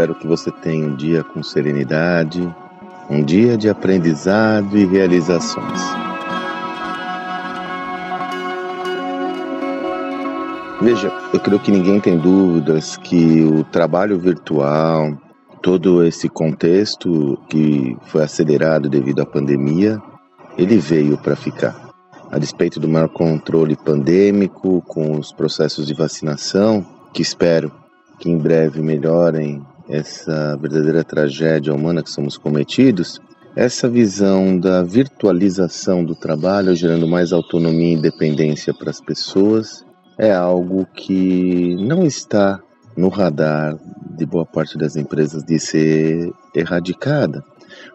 Espero que você tenha um dia com serenidade, um dia de aprendizado e realizações. Veja, eu creio que ninguém tem dúvidas que o trabalho virtual, todo esse contexto que foi acelerado devido à pandemia, ele veio para ficar. A despeito do maior controle pandêmico, com os processos de vacinação, que espero que em breve melhorem essa verdadeira tragédia humana que somos cometidos, essa visão da virtualização do trabalho, gerando mais autonomia e independência para as pessoas, é algo que não está no radar de boa parte das empresas de ser erradicada.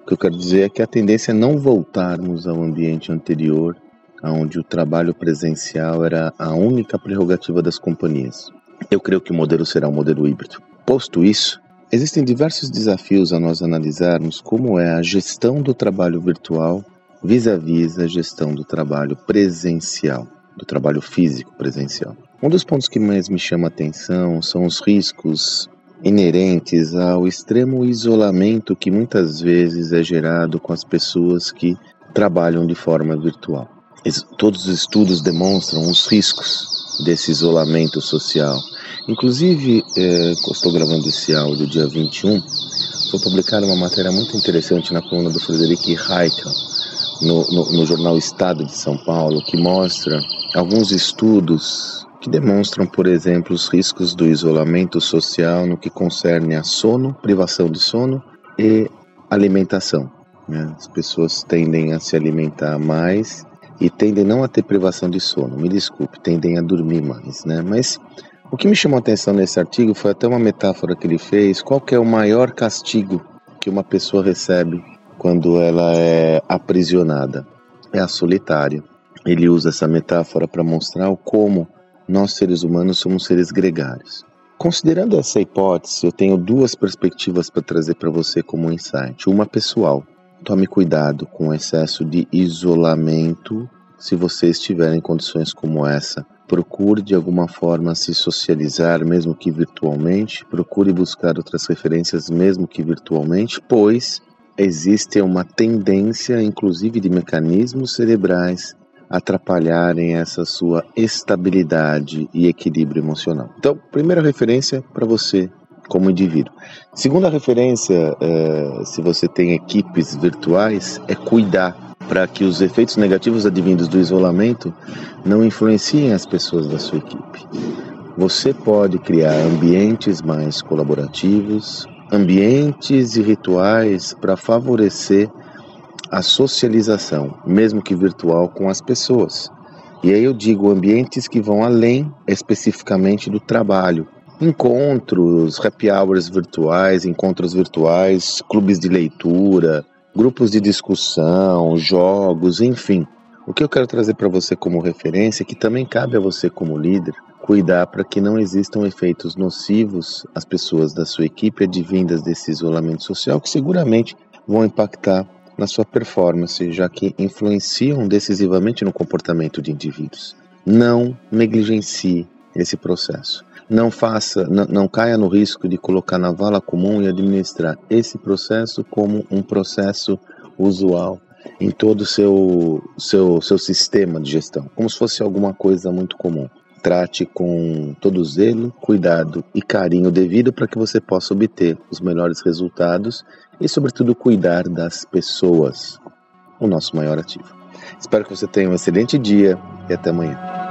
O que eu quero dizer é que a tendência é não voltarmos ao ambiente anterior, onde o trabalho presencial era a única prerrogativa das companhias. Eu creio que o modelo será um modelo híbrido. Posto isso, existem diversos desafios a nós analisarmos como é a gestão do trabalho virtual vis-à-vis -vis a gestão do trabalho presencial, do trabalho físico presencial. Um dos pontos que mais me chama a atenção são os riscos inerentes ao extremo isolamento que muitas vezes é gerado com as pessoas que trabalham de forma virtual. Todos os estudos demonstram os riscos desse isolamento social. Inclusive, é, estou gravando esse áudio dia 21, foi publicada uma matéria muito interessante na coluna do Frederic Heikel, no, no, no jornal Estado de São Paulo, que mostra alguns estudos que demonstram, por exemplo, os riscos do isolamento social no que concerne a sono, privação de sono e alimentação. Né? As pessoas tendem a se alimentar mais e tendem não a ter privação de sono. Me desculpe, tendem a dormir mais, né? Mas o que me chamou a atenção nesse artigo foi até uma metáfora que ele fez. Qual que é o maior castigo que uma pessoa recebe quando ela é aprisionada? É a solitária. Ele usa essa metáfora para mostrar o como nós seres humanos somos seres gregários. Considerando essa hipótese, eu tenho duas perspectivas para trazer para você como insight. Uma pessoal, Tome cuidado com o excesso de isolamento se você estiver em condições como essa. Procure de alguma forma se socializar, mesmo que virtualmente. Procure buscar outras referências, mesmo que virtualmente, pois existe uma tendência, inclusive de mecanismos cerebrais, atrapalharem essa sua estabilidade e equilíbrio emocional. Então, primeira referência para você como indivíduo. Segunda referência, é, se você tem equipes virtuais, é cuidar para que os efeitos negativos advindos do isolamento não influenciem as pessoas da sua equipe. Você pode criar ambientes mais colaborativos, ambientes e rituais para favorecer a socialização, mesmo que virtual, com as pessoas. E aí eu digo ambientes que vão além especificamente do trabalho, encontros, happy hours virtuais, encontros virtuais, clubes de leitura, grupos de discussão, jogos, enfim. O que eu quero trazer para você como referência é que também cabe a você como líder cuidar para que não existam efeitos nocivos às pessoas da sua equipe advindas desse isolamento social que seguramente vão impactar na sua performance, já que influenciam decisivamente no comportamento de indivíduos. Não negligencie esse processo não faça, não, caia no risco de colocar na vala comum e administrar esse processo como um processo usual em todo o seu, seu, seu sistema de gestão, como se fosse alguma coisa muito comum. Trate com todo zelo, cuidado e carinho devido para que você possa obter os melhores resultados e, sobretudo, cuidar das pessoas, o nosso maior ativo. Espero que você tenha um excelente dia e até amanhã.